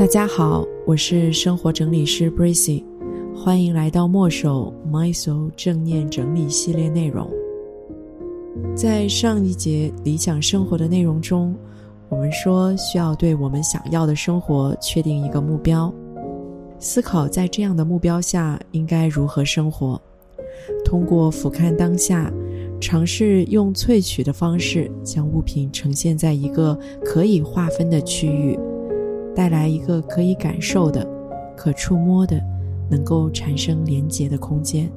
大家好，我是生活整理师 Bracy，欢迎来到墨手 My Soul 正念整理系列内容。在上一节理想生活的内容中，我们说需要对我们想要的生活确定一个目标，思考在这样的目标下应该如何生活。通过俯瞰当下，尝试用萃取的方式将物品呈现在一个可以划分的区域。带来一个可以感受的、可触摸的、能够产生连结的空间。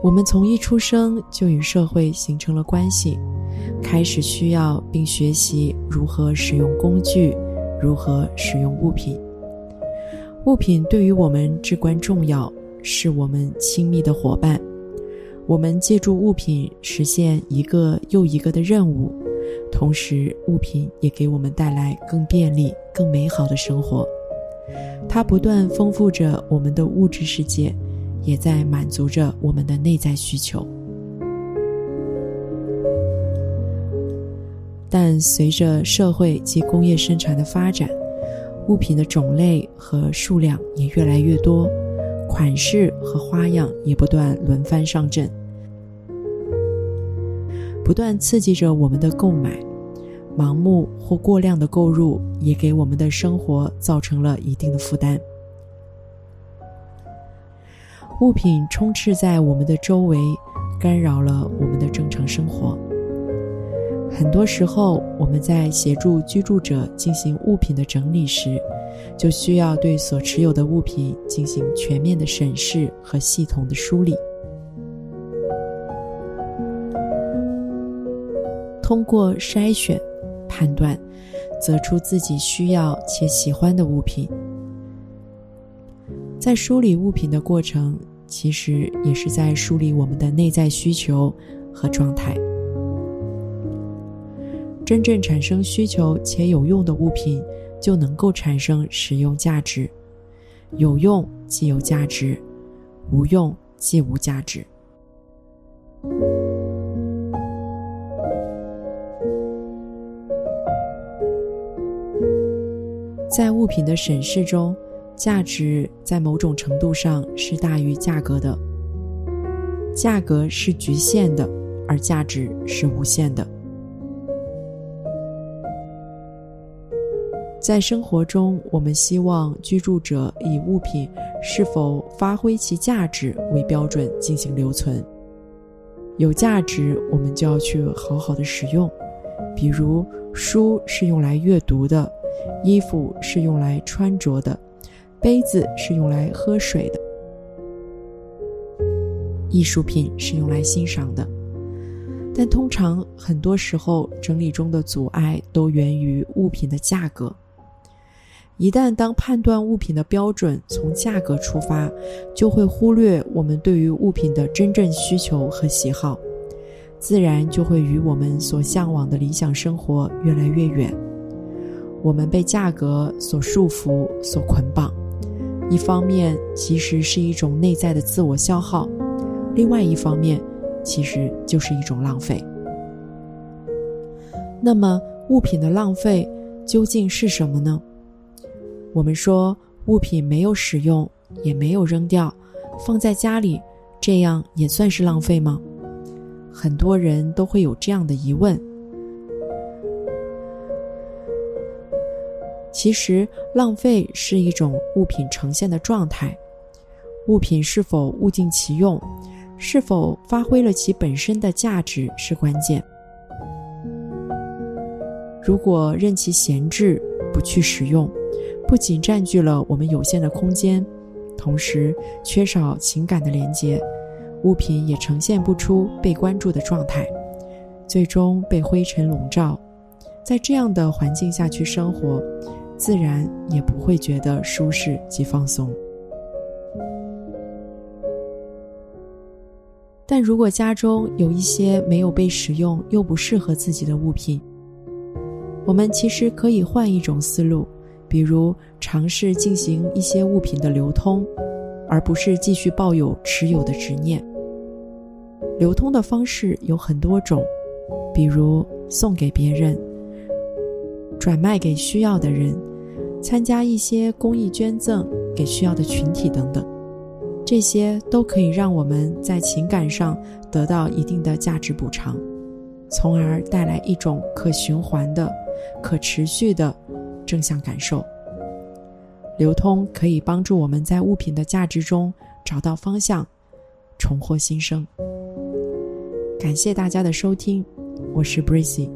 我们从一出生就与社会形成了关系，开始需要并学习如何使用工具，如何使用物品。物品对于我们至关重要，是我们亲密的伙伴。我们借助物品实现一个又一个的任务，同时物品也给我们带来更便利、更美好的生活。它不断丰富着我们的物质世界，也在满足着我们的内在需求。但随着社会及工业生产的发展，物品的种类和数量也越来越多。款式和花样也不断轮番上阵，不断刺激着我们的购买，盲目或过量的购入也给我们的生活造成了一定的负担。物品充斥在我们的周围，干扰了我们的正常生活。很多时候，我们在协助居住者进行物品的整理时，就需要对所持有的物品进行全面的审视和系统的梳理，通过筛选、判断，择出自己需要且喜欢的物品。在梳理物品的过程，其实也是在梳理我们的内在需求和状态。真正产生需求且有用的物品。就能够产生使用价值，有用即有价值，无用即无价值。在物品的审视中，价值在某种程度上是大于价格的，价格是局限的，而价值是无限的。在生活中，我们希望居住者以物品是否发挥其价值为标准进行留存。有价值，我们就要去好好的使用。比如，书是用来阅读的，衣服是用来穿着的，杯子是用来喝水的，艺术品是用来欣赏的。但通常，很多时候整理中的阻碍都源于物品的价格。一旦当判断物品的标准从价格出发，就会忽略我们对于物品的真正需求和喜好，自然就会与我们所向往的理想生活越来越远。我们被价格所束缚、所捆绑，一方面其实是一种内在的自我消耗，另外一方面其实就是一种浪费。那么，物品的浪费究竟是什么呢？我们说物品没有使用，也没有扔掉，放在家里，这样也算是浪费吗？很多人都会有这样的疑问。其实，浪费是一种物品呈现的状态，物品是否物尽其用，是否发挥了其本身的价值是关键。如果任其闲置，不去使用。不仅占据了我们有限的空间，同时缺少情感的连接，物品也呈现不出被关注的状态，最终被灰尘笼罩。在这样的环境下去生活，自然也不会觉得舒适及放松。但如果家中有一些没有被使用又不适合自己的物品，我们其实可以换一种思路。比如尝试进行一些物品的流通，而不是继续抱有持有的执念。流通的方式有很多种，比如送给别人，转卖给需要的人，参加一些公益捐赠给需要的群体等等，这些都可以让我们在情感上得到一定的价值补偿，从而带来一种可循环的、可持续的正向感受。流通可以帮助我们在物品的价值中找到方向，重获新生。感谢大家的收听，我是 Bracy，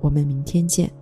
我们明天见。